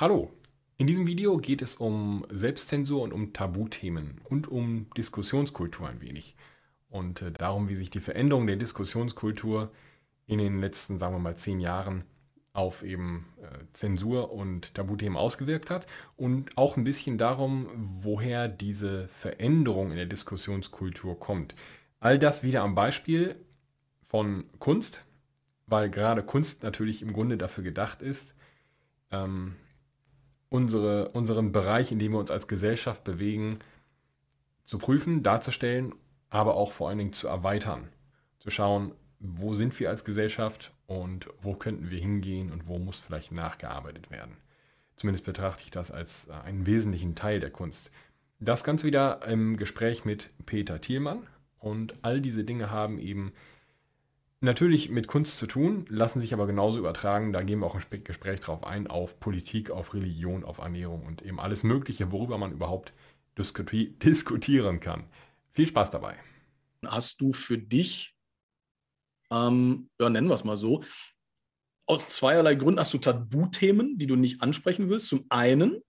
Hallo, in diesem Video geht es um Selbstzensur und um Tabuthemen und um Diskussionskultur ein wenig. Und äh, darum, wie sich die Veränderung der Diskussionskultur in den letzten, sagen wir mal, zehn Jahren auf eben äh, Zensur und Tabuthemen ausgewirkt hat. Und auch ein bisschen darum, woher diese Veränderung in der Diskussionskultur kommt. All das wieder am Beispiel von Kunst, weil gerade Kunst natürlich im Grunde dafür gedacht ist, ähm, unsere, unseren Bereich, in dem wir uns als Gesellschaft bewegen, zu prüfen, darzustellen, aber auch vor allen Dingen zu erweitern. Zu schauen, wo sind wir als Gesellschaft und wo könnten wir hingehen und wo muss vielleicht nachgearbeitet werden. Zumindest betrachte ich das als äh, einen wesentlichen Teil der Kunst. Das Ganze wieder im Gespräch mit Peter Thielmann und all diese Dinge haben eben natürlich mit Kunst zu tun, lassen sich aber genauso übertragen, da gehen wir auch im Gespräch drauf ein, auf Politik, auf Religion, auf Ernährung und eben alles Mögliche, worüber man überhaupt diskuti diskutieren kann. Viel Spaß dabei. Hast du für dich, ähm, ja, nennen wir es mal so, aus zweierlei Gründen hast du Tabuthemen, die du nicht ansprechen willst, zum einen.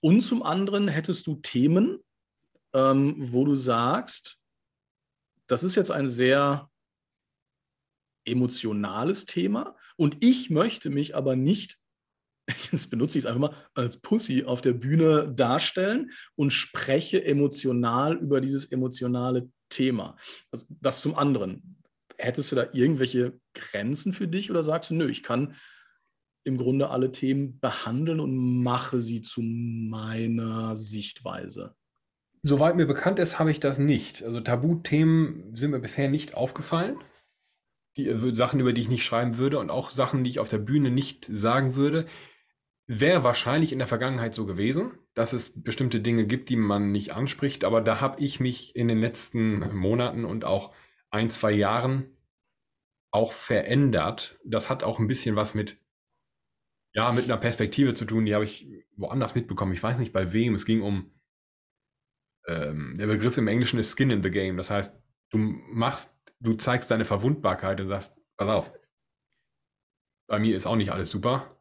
Und zum anderen hättest du Themen, ähm, wo du sagst, das ist jetzt ein sehr emotionales Thema und ich möchte mich aber nicht, jetzt benutze ich es einfach mal, als Pussy auf der Bühne darstellen und spreche emotional über dieses emotionale Thema. Also das zum anderen. Hättest du da irgendwelche Grenzen für dich oder sagst du, nö, ich kann im Grunde alle Themen behandeln und mache sie zu meiner Sichtweise? Soweit mir bekannt ist, habe ich das nicht. Also Tabuthemen sind mir bisher nicht aufgefallen die, äh, Sachen, über die ich nicht schreiben würde und auch Sachen, die ich auf der Bühne nicht sagen würde. Wäre wahrscheinlich in der Vergangenheit so gewesen, dass es bestimmte Dinge gibt, die man nicht anspricht, aber da habe ich mich in den letzten Monaten und auch ein, zwei Jahren auch verändert. Das hat auch ein bisschen was mit, ja, mit einer Perspektive zu tun, die habe ich woanders mitbekommen. Ich weiß nicht bei wem. Es ging um, ähm, der Begriff im Englischen ist Skin in the Game. Das heißt, du machst du zeigst deine Verwundbarkeit und sagst, pass auf, bei mir ist auch nicht alles super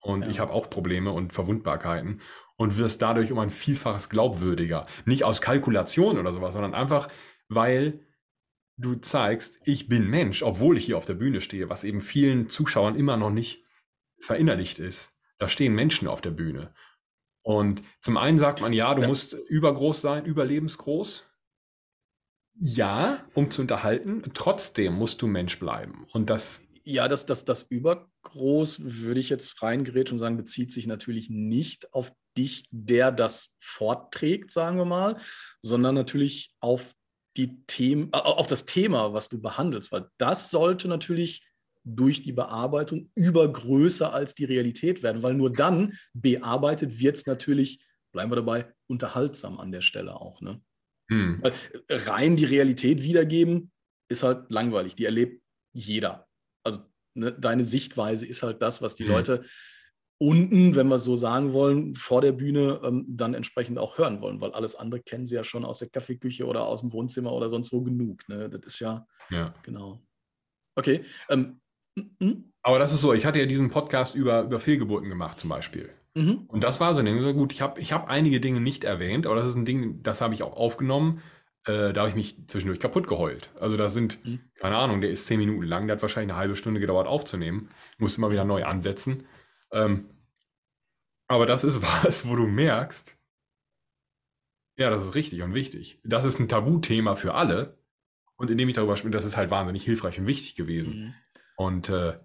und ja. ich habe auch Probleme und Verwundbarkeiten und wirst dadurch um ein Vielfaches glaubwürdiger. Nicht aus Kalkulation oder sowas, sondern einfach, weil du zeigst, ich bin Mensch, obwohl ich hier auf der Bühne stehe, was eben vielen Zuschauern immer noch nicht verinnerlicht ist. Da stehen Menschen auf der Bühne. Und zum einen sagt man, ja, du ja. musst übergroß sein, überlebensgroß. Ja, um zu unterhalten. Trotzdem musst du Mensch bleiben. Und das. Ja, das, das, das Übergroß, würde ich jetzt reingerätschen und sagen, bezieht sich natürlich nicht auf dich, der das fortträgt, sagen wir mal, sondern natürlich auf die Themen, äh, auf das Thema, was du behandelst, weil das sollte natürlich durch die Bearbeitung übergrößer als die Realität werden, weil nur dann bearbeitet wird es natürlich, bleiben wir dabei, unterhaltsam an der Stelle auch. Ne? Hm. Rein die Realität wiedergeben ist halt langweilig. Die erlebt jeder. Also ne, deine Sichtweise ist halt das, was die hm. Leute unten, wenn wir so sagen wollen, vor der Bühne ähm, dann entsprechend auch hören wollen, weil alles andere kennen sie ja schon aus der Kaffeeküche oder aus dem Wohnzimmer oder sonst wo genug. Ne? Das ist ja, ja. genau. Okay. Ähm, hm? Aber das ist so, ich hatte ja diesen Podcast über, über Fehlgeburten gemacht zum Beispiel. Mhm. Und das war so ein Ding. Gut, ich habe ich hab einige Dinge nicht erwähnt, aber das ist ein Ding, das habe ich auch aufgenommen. Äh, da habe ich mich zwischendurch kaputt geheult. Also das sind, mhm. keine Ahnung, der ist zehn Minuten lang, der hat wahrscheinlich eine halbe Stunde gedauert aufzunehmen. Musste mal wieder neu ansetzen. Ähm, aber das ist was, wo du merkst, ja, das ist richtig und wichtig. Das ist ein Tabuthema für alle. Und indem ich darüber spreche, das ist halt wahnsinnig hilfreich und wichtig gewesen. Mhm. Und äh,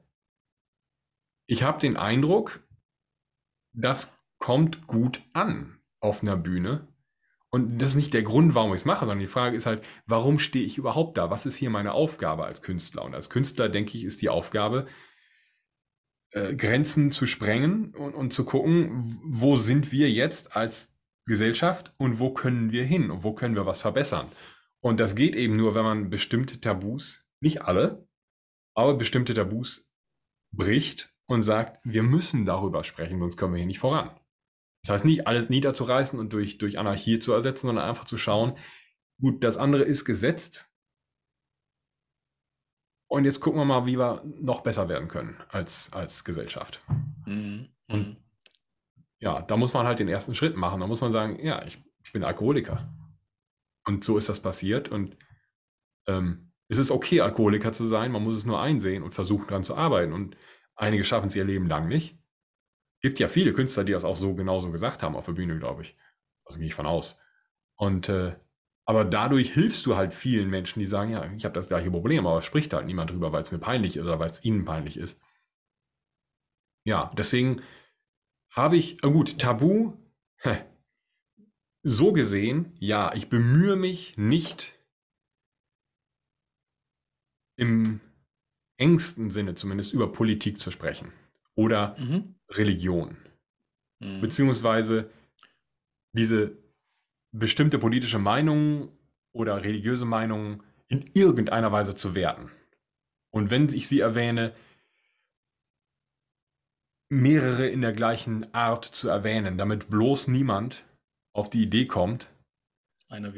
ich habe den Eindruck, das kommt gut an auf einer Bühne. Und das ist nicht der Grund, warum ich es mache, sondern die Frage ist halt, warum stehe ich überhaupt da? Was ist hier meine Aufgabe als Künstler? Und als Künstler, denke ich, ist die Aufgabe, äh, Grenzen zu sprengen und, und zu gucken, wo sind wir jetzt als Gesellschaft und wo können wir hin und wo können wir was verbessern. Und das geht eben nur, wenn man bestimmte Tabus, nicht alle, aber bestimmte Tabus bricht und sagt, wir müssen darüber sprechen, sonst kommen wir hier nicht voran. Das heißt nicht, alles niederzureißen und durch, durch Anarchie zu ersetzen, sondern einfach zu schauen, gut, das andere ist gesetzt. Und jetzt gucken wir mal, wie wir noch besser werden können als, als Gesellschaft. Mhm. Und ja, da muss man halt den ersten Schritt machen. Da muss man sagen, ja, ich, ich bin Alkoholiker. Und so ist das passiert. Und ähm, es ist okay, Alkoholiker zu sein. Man muss es nur einsehen und versuchen, daran zu arbeiten. Und einige schaffen es ihr Leben lang nicht. Gibt ja viele Künstler, die das auch so genauso gesagt haben auf der Bühne, glaube ich. Also gehe ich von aus. Und äh, aber dadurch hilfst du halt vielen Menschen, die sagen, ja, ich habe das gleiche Problem, aber spricht halt niemand drüber, weil es mir peinlich ist oder weil es ihnen peinlich ist. Ja, deswegen habe ich, oh gut, Tabu, so gesehen, ja, ich bemühe mich nicht im engsten Sinne zumindest über Politik zu sprechen oder mhm. Religion. Mhm. Beziehungsweise diese bestimmte politische Meinungen oder religiöse Meinungen in irgendeiner Weise zu werten. Und wenn ich sie erwähne, mehrere in der gleichen Art zu erwähnen, damit bloß niemand auf die Idee kommt,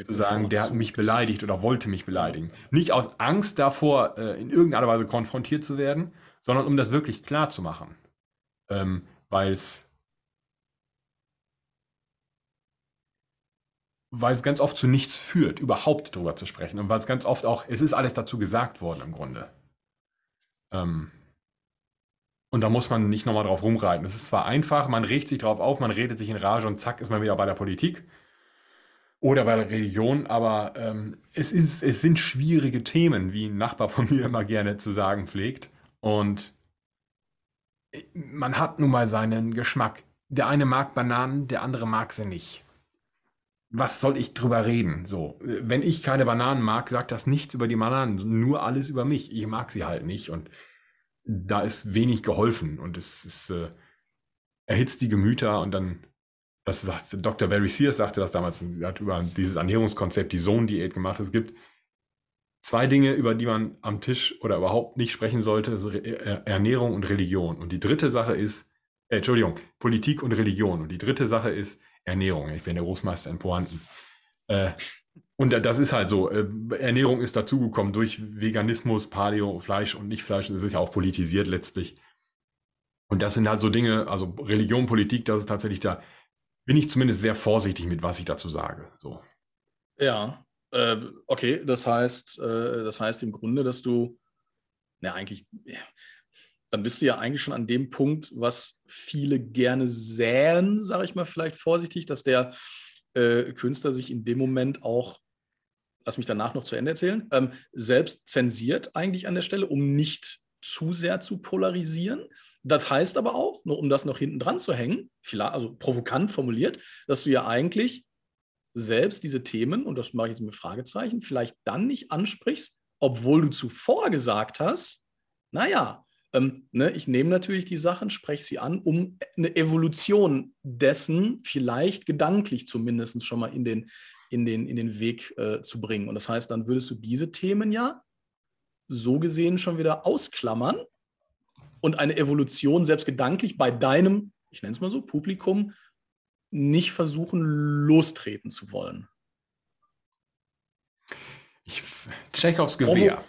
zu sagen, der hat mich beleidigt oder wollte mich beleidigen. Nicht aus Angst davor, äh, in irgendeiner Weise konfrontiert zu werden, sondern um das wirklich klar zu machen. Ähm, Weil es weil es ganz oft zu nichts führt, überhaupt darüber zu sprechen. Und weil es ganz oft auch, es ist alles dazu gesagt worden im Grunde. Ähm, und da muss man nicht nochmal drauf rumreiten. Es ist zwar einfach, man regt sich drauf auf, man redet sich in Rage und zack ist man wieder bei der Politik oder bei der Religion, aber ähm, es, ist, es sind schwierige Themen, wie ein Nachbar von mir immer gerne zu sagen pflegt. Und man hat nun mal seinen Geschmack. Der eine mag Bananen, der andere mag sie nicht was soll ich drüber reden? So, wenn ich keine Bananen mag, sagt das nichts über die Bananen, nur alles über mich. Ich mag sie halt nicht und da ist wenig geholfen und es ist, äh, erhitzt die Gemüter und dann, das sagt Dr. Barry Sears sagte das damals, er hat über dieses Ernährungskonzept, die Sohn-Diät gemacht. Es gibt zwei Dinge, über die man am Tisch oder überhaupt nicht sprechen sollte, das ist Ernährung und Religion. Und die dritte Sache ist, äh, Entschuldigung, Politik und Religion. Und die dritte Sache ist Ernährung. Ich bin der Großmeister in Pointen. Äh, und das ist halt so. Äh, Ernährung ist dazugekommen durch Veganismus, Paleo, Fleisch und Nicht-Fleisch. Das ist ja auch politisiert letztlich. Und das sind halt so Dinge, also Religion, Politik, das ist tatsächlich da, bin ich zumindest sehr vorsichtig mit, was ich dazu sage. So. Ja, äh, okay, das heißt, äh, das heißt im Grunde, dass du, na eigentlich, dann bist du ja eigentlich schon an dem Punkt, was viele gerne säen, sage ich mal vielleicht vorsichtig, dass der äh, Künstler sich in dem Moment auch, lass mich danach noch zu Ende erzählen, ähm, selbst zensiert eigentlich an der Stelle, um nicht zu sehr zu polarisieren. Das heißt aber auch, nur um das noch hinten dran zu hängen, also provokant formuliert, dass du ja eigentlich selbst diese Themen, und das mache ich jetzt mit Fragezeichen, vielleicht dann nicht ansprichst, obwohl du zuvor gesagt hast, naja, ähm, ne, ich nehme natürlich die Sachen, spreche sie an, um eine Evolution dessen vielleicht gedanklich zumindest schon mal in den, in den, in den Weg äh, zu bringen. Und das heißt, dann würdest du diese Themen ja so gesehen schon wieder ausklammern und eine Evolution selbst gedanklich bei deinem, ich nenne es mal so, Publikum nicht versuchen lostreten zu wollen. Ich, Tschechows Gewehr. Provo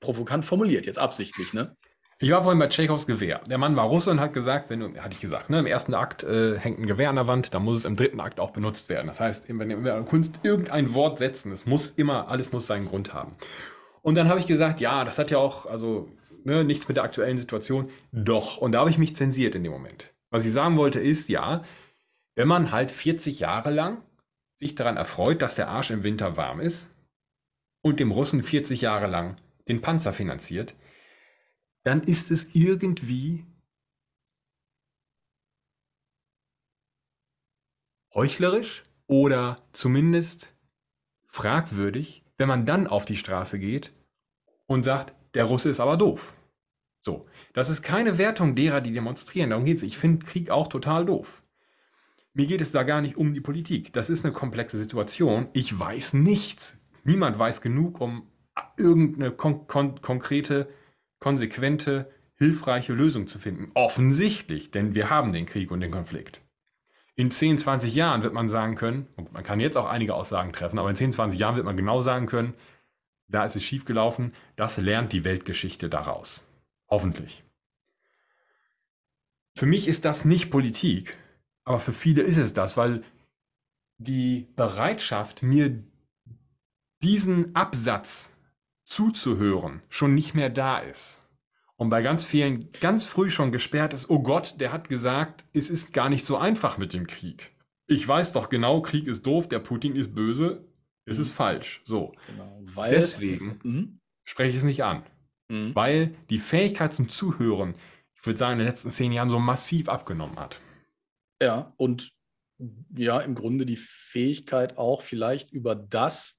provokant formuliert, jetzt absichtlich, ne? Ich war vorhin bei Tschechows Gewehr. Der Mann war Russe und hat gesagt, wenn du, hatte ich gesagt, ne, im ersten Akt äh, hängt ein Gewehr an der Wand, dann muss es im dritten Akt auch benutzt werden. Das heißt, wenn wir in der Kunst irgendein Wort setzen, es muss immer, alles muss seinen Grund haben. Und dann habe ich gesagt, ja, das hat ja auch, also ne, nichts mit der aktuellen Situation. Doch. Und da habe ich mich zensiert in dem Moment. Was ich sagen wollte ist, ja, wenn man halt 40 Jahre lang sich daran erfreut, dass der Arsch im Winter warm ist und dem Russen 40 Jahre lang den Panzer finanziert, dann ist es irgendwie heuchlerisch oder zumindest fragwürdig, wenn man dann auf die Straße geht und sagt, der Russe ist aber doof. So, das ist keine Wertung derer, die demonstrieren. Darum geht es. Ich finde Krieg auch total doof. Mir geht es da gar nicht um die Politik. Das ist eine komplexe Situation. Ich weiß nichts. Niemand weiß genug, um irgendeine kon kon konkrete konsequente, hilfreiche Lösung zu finden. Offensichtlich, denn wir haben den Krieg und den Konflikt. In 10, 20 Jahren wird man sagen können, man kann jetzt auch einige Aussagen treffen, aber in 10, 20 Jahren wird man genau sagen können, da ist es schiefgelaufen, das lernt die Weltgeschichte daraus. Hoffentlich. Für mich ist das nicht Politik, Aber für viele ist es das, weil die Bereitschaft, mir diesen Absatz zuzuhören, schon nicht mehr da ist. Und bei ganz vielen ganz früh schon gesperrt ist, oh Gott, der hat gesagt, es ist gar nicht so einfach mit dem Krieg. Ich weiß doch genau, Krieg ist doof, der Putin ist böse, es mhm. ist falsch. So. Genau, weil, Deswegen mhm. spreche ich es nicht an. Mhm. Weil die Fähigkeit zum Zuhören, ich würde sagen, in den letzten zehn Jahren so massiv abgenommen hat. Ja, und ja, im Grunde die Fähigkeit auch vielleicht über das,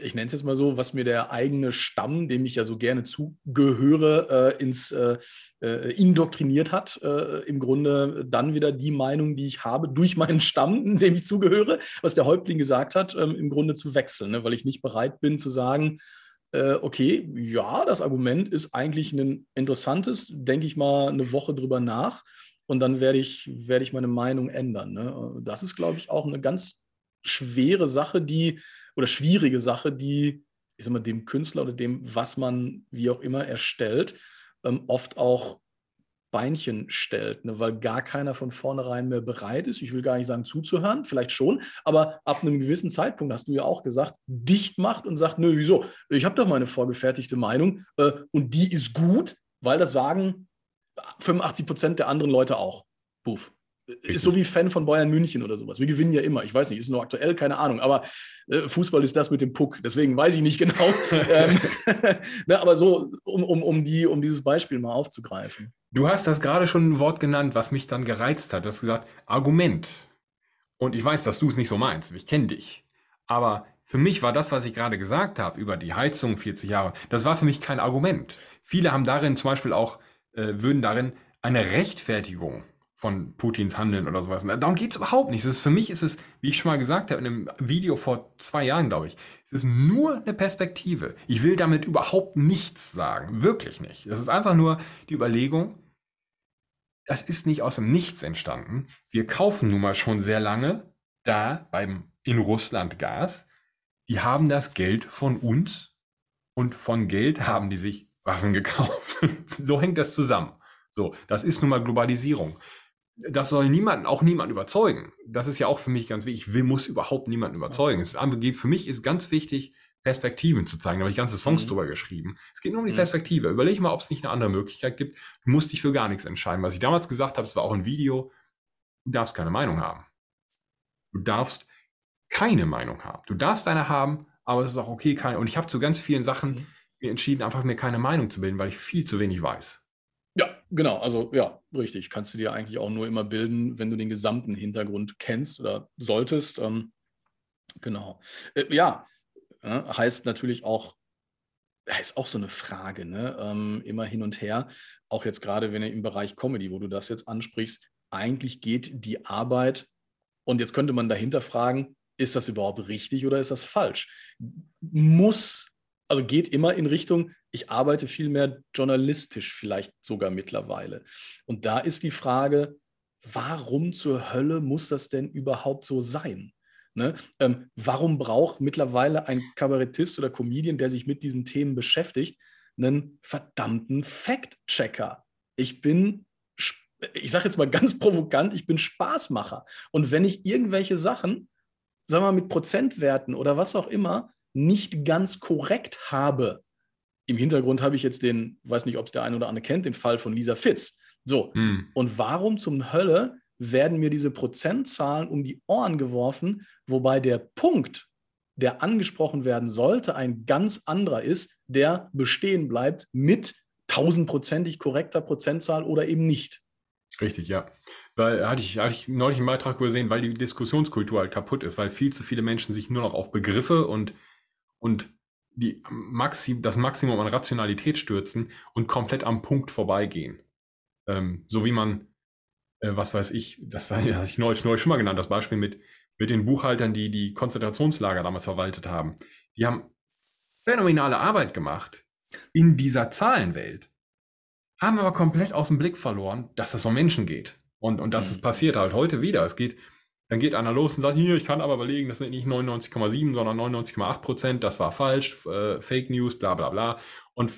ich nenne es jetzt mal so, was mir der eigene Stamm, dem ich ja so gerne zugehöre, äh, ins äh, äh, indoktriniert hat. Äh, Im Grunde dann wieder die Meinung, die ich habe, durch meinen Stamm, dem ich zugehöre, was der Häuptling gesagt hat, ähm, im Grunde zu wechseln, ne? weil ich nicht bereit bin zu sagen, äh, okay, ja, das Argument ist eigentlich ein interessantes, denke ich mal eine Woche drüber nach und dann werde ich, werde ich meine Meinung ändern. Ne? Das ist, glaube ich, auch eine ganz schwere Sache, die oder schwierige Sache, die, ich sag mal, dem Künstler oder dem, was man wie auch immer erstellt, ähm, oft auch Beinchen stellt, ne? weil gar keiner von vornherein mehr bereit ist, ich will gar nicht sagen zuzuhören, vielleicht schon, aber ab einem gewissen Zeitpunkt, hast du ja auch gesagt, dicht macht und sagt, nö, wieso, ich habe doch meine vorgefertigte Meinung äh, und die ist gut, weil das sagen 85 Prozent der anderen Leute auch. Ist so wie Fan von Bayern München oder sowas. Wir gewinnen ja immer. Ich weiß nicht, ist nur aktuell, keine Ahnung. Aber äh, Fußball ist das mit dem Puck. Deswegen weiß ich nicht genau. ähm, ne, aber so, um, um, um, die, um dieses Beispiel mal aufzugreifen. Du hast das gerade schon ein Wort genannt, was mich dann gereizt hat. Du hast gesagt, Argument. Und ich weiß, dass du es nicht so meinst. Ich kenne dich. Aber für mich war das, was ich gerade gesagt habe über die Heizung 40 Jahre, das war für mich kein Argument. Viele haben darin zum Beispiel auch, äh, würden darin eine Rechtfertigung von Putins Handeln oder sowas. Darum geht es überhaupt nicht. Ist, für mich ist es, wie ich schon mal gesagt habe, in einem Video vor zwei Jahren, glaube ich, es ist nur eine Perspektive. Ich will damit überhaupt nichts sagen. Wirklich nicht. Es ist einfach nur die Überlegung, das ist nicht aus dem Nichts entstanden. Wir kaufen nun mal schon sehr lange da beim, in Russland Gas. Die haben das Geld von uns und von Geld haben die sich Waffen gekauft. so hängt das zusammen. So, das ist nun mal Globalisierung das soll niemanden, auch niemanden überzeugen. Das ist ja auch für mich ganz wichtig. Ich will, muss überhaupt niemanden überzeugen. Es ist, für mich ist ganz wichtig, Perspektiven zu zeigen. Da habe ich ganze Songs mhm. drüber geschrieben. Es geht nur um die mhm. Perspektive. Überleg mal, ob es nicht eine andere Möglichkeit gibt. Du musst dich für gar nichts entscheiden. Was ich damals gesagt habe, es war auch ein Video, du darfst keine Meinung haben. Du darfst keine Meinung haben. Du darfst eine haben, aber es ist auch okay, keine. Und ich habe zu ganz vielen Sachen mhm. mir entschieden, einfach mir keine Meinung zu bilden, weil ich viel zu wenig weiß. Genau. Also ja, richtig. Kannst du dir eigentlich auch nur immer bilden, wenn du den gesamten Hintergrund kennst oder solltest. Ähm, genau. Äh, ja, äh, heißt natürlich auch, ist auch so eine Frage, ne? Ähm, immer hin und her. Auch jetzt gerade, wenn du im Bereich Comedy, wo du das jetzt ansprichst, eigentlich geht die Arbeit, und jetzt könnte man dahinter fragen, ist das überhaupt richtig oder ist das falsch? Muss also geht immer in Richtung, ich arbeite viel mehr journalistisch vielleicht sogar mittlerweile. Und da ist die Frage, warum zur Hölle muss das denn überhaupt so sein? Ne? Ähm, warum braucht mittlerweile ein Kabarettist oder Comedian, der sich mit diesen Themen beschäftigt, einen verdammten Fact-Checker? Ich bin, ich sage jetzt mal ganz provokant, ich bin Spaßmacher. Und wenn ich irgendwelche Sachen, sagen wir mal mit Prozentwerten oder was auch immer, nicht ganz korrekt habe. Im Hintergrund habe ich jetzt den, weiß nicht, ob es der eine oder andere kennt, den Fall von Lisa Fitz. So, hm. und warum zum Hölle werden mir diese Prozentzahlen um die Ohren geworfen, wobei der Punkt, der angesprochen werden sollte, ein ganz anderer ist, der bestehen bleibt mit tausendprozentig korrekter Prozentzahl oder eben nicht. Richtig, ja. Weil hatte ich, hatte ich neulich einen Beitrag gesehen, weil die Diskussionskultur halt kaputt ist, weil viel zu viele Menschen sich nur noch auf Begriffe und und die Maxi das Maximum an Rationalität stürzen und komplett am Punkt vorbeigehen. Ähm, so wie man, äh, was weiß ich, das war ja ich neulich, neulich schon mal genannt, das Beispiel mit, mit den Buchhaltern, die die Konzentrationslager damals verwaltet haben. Die haben phänomenale Arbeit gemacht in dieser Zahlenwelt, haben aber komplett aus dem Blick verloren, dass es um Menschen geht. Und, und das mhm. ist passiert halt heute wieder. Es geht, dann geht einer los und sagt, hier, ich kann aber überlegen, das sind nicht 99,7, sondern 99,8 Prozent, das war falsch, äh, Fake News, bla bla bla. Und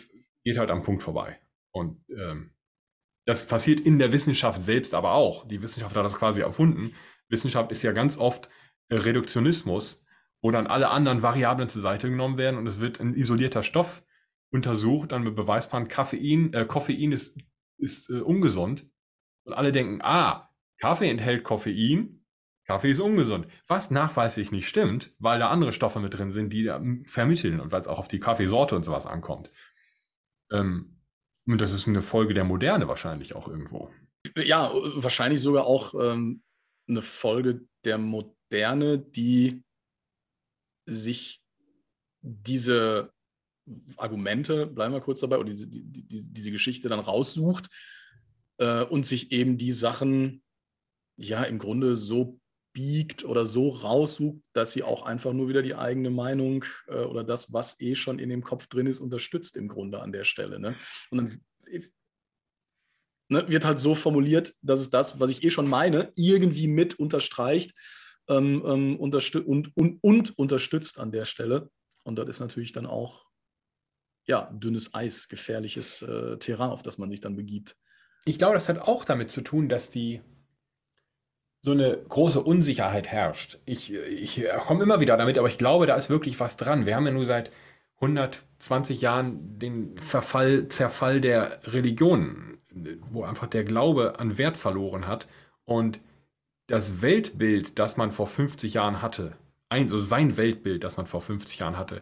geht halt am Punkt vorbei. Und ähm, Das passiert in der Wissenschaft selbst aber auch. Die Wissenschaft hat das quasi erfunden. Wissenschaft ist ja ganz oft äh, Reduktionismus, wo dann alle anderen Variablen zur Seite genommen werden und es wird ein isolierter Stoff untersucht, dann mit Beweisband, Koffein, äh, Koffein ist, ist äh, ungesund. Und alle denken, ah, Kaffee enthält Koffein, Kaffee ist ungesund. Was nachweislich nicht stimmt, weil da andere Stoffe mit drin sind, die da vermitteln und weil es auch auf die Kaffeesorte und sowas ankommt. Ähm, und das ist eine Folge der Moderne wahrscheinlich auch irgendwo. Ja, wahrscheinlich sogar auch ähm, eine Folge der Moderne, die sich diese Argumente, bleiben wir kurz dabei, oder diese, die, die, diese Geschichte dann raussucht äh, und sich eben die Sachen ja im Grunde so biegt oder so raussucht, dass sie auch einfach nur wieder die eigene Meinung äh, oder das, was eh schon in dem Kopf drin ist, unterstützt im Grunde an der Stelle. Ne? Und dann ne, wird halt so formuliert, dass es das, was ich eh schon meine, irgendwie mit unterstreicht ähm, ähm, unterstü und, und, und unterstützt an der Stelle. Und das ist natürlich dann auch ja, dünnes Eis, gefährliches äh, Terrain, auf das man sich dann begibt. Ich glaube, das hat auch damit zu tun, dass die so eine große Unsicherheit herrscht. Ich, ich komme immer wieder damit, aber ich glaube, da ist wirklich was dran. Wir haben ja nur seit 120 Jahren den Verfall, Zerfall der Religionen, wo einfach der Glaube an Wert verloren hat und das Weltbild, das man vor 50 Jahren hatte, also sein Weltbild, das man vor 50 Jahren hatte,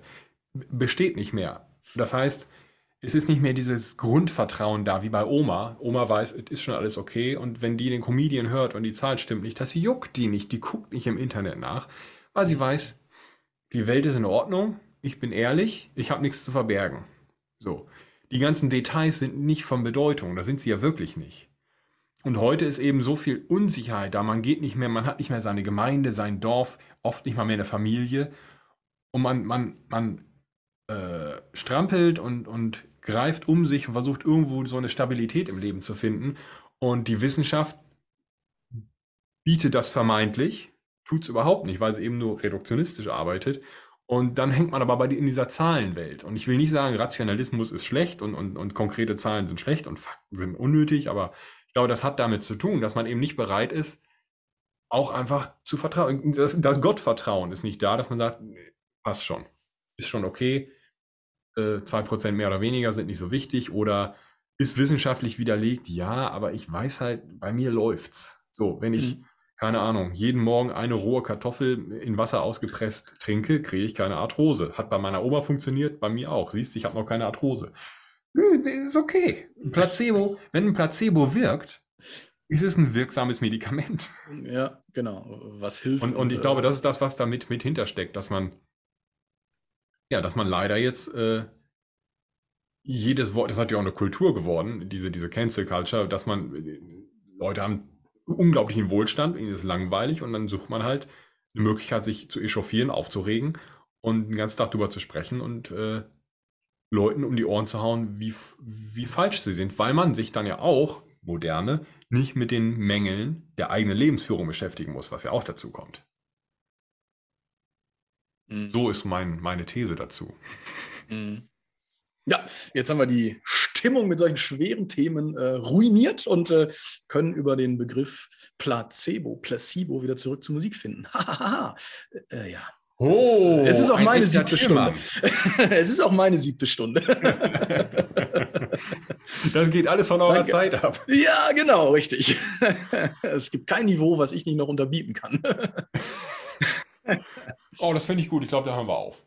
besteht nicht mehr. Das heißt, es ist nicht mehr dieses Grundvertrauen da wie bei Oma. Oma weiß, es ist schon alles okay und wenn die den Comedian hört und die Zahl stimmt nicht, das juckt die nicht, die guckt nicht im Internet nach, weil sie weiß, die Welt ist in Ordnung, ich bin ehrlich, ich habe nichts zu verbergen. So. Die ganzen Details sind nicht von Bedeutung, da sind sie ja wirklich nicht. Und heute ist eben so viel Unsicherheit da, man geht nicht mehr, man hat nicht mehr seine Gemeinde, sein Dorf, oft nicht mal mehr eine Familie und man, man, man äh, strampelt und, und greift um sich und versucht irgendwo so eine Stabilität im Leben zu finden. Und die Wissenschaft bietet das vermeintlich, tut es überhaupt nicht, weil sie eben nur reduktionistisch arbeitet. Und dann hängt man aber bei, in dieser Zahlenwelt. Und ich will nicht sagen, Rationalismus ist schlecht und, und, und konkrete Zahlen sind schlecht und Fakten sind unnötig, aber ich glaube, das hat damit zu tun, dass man eben nicht bereit ist, auch einfach zu vertrauen. Das, das Gottvertrauen ist nicht da, dass man sagt, passt schon, ist schon okay, äh, 2% mehr oder weniger sind nicht so wichtig oder ist wissenschaftlich widerlegt, ja, aber ich weiß halt, bei mir läuft's. So, wenn ich, mhm. keine Ahnung, jeden Morgen eine rohe Kartoffel in Wasser ausgepresst trinke, kriege ich keine Arthrose. Hat bei meiner Oma funktioniert, bei mir auch. Siehst, ich habe noch keine Arthrose. Ist okay. Ein Placebo, wenn ein Placebo wirkt, ist es ein wirksames Medikament. Ja, genau. Was hilft. Und, und ich glaube, äh, das ist das, was damit mit hintersteckt, dass man ja, dass man leider jetzt äh, jedes Wort, das hat ja auch eine Kultur geworden, diese, diese Cancel Culture, dass man, äh, Leute haben unglaublichen Wohlstand, ihnen ist langweilig und dann sucht man halt eine Möglichkeit, sich zu echauffieren, aufzuregen und den ganzen Tag darüber zu sprechen und äh, Leuten um die Ohren zu hauen, wie, wie falsch sie sind, weil man sich dann ja auch, moderne, nicht mit den Mängeln der eigenen Lebensführung beschäftigen muss, was ja auch dazu kommt. Mhm. So ist mein, meine These dazu. Mhm. Ja, jetzt haben wir die Stimmung mit solchen schweren Themen äh, ruiniert und äh, können über den Begriff Placebo, Placebo wieder zurück zur Musik finden. äh, ja. Oh, es ist, es ist auch meine siebte Stunde. es ist auch meine siebte Stunde. das geht alles von eurer Danke. Zeit ab. Ja, genau, richtig. es gibt kein Niveau, was ich nicht noch unterbieten kann. Oh, das finde ich gut. Ich glaube, da hören wir auf.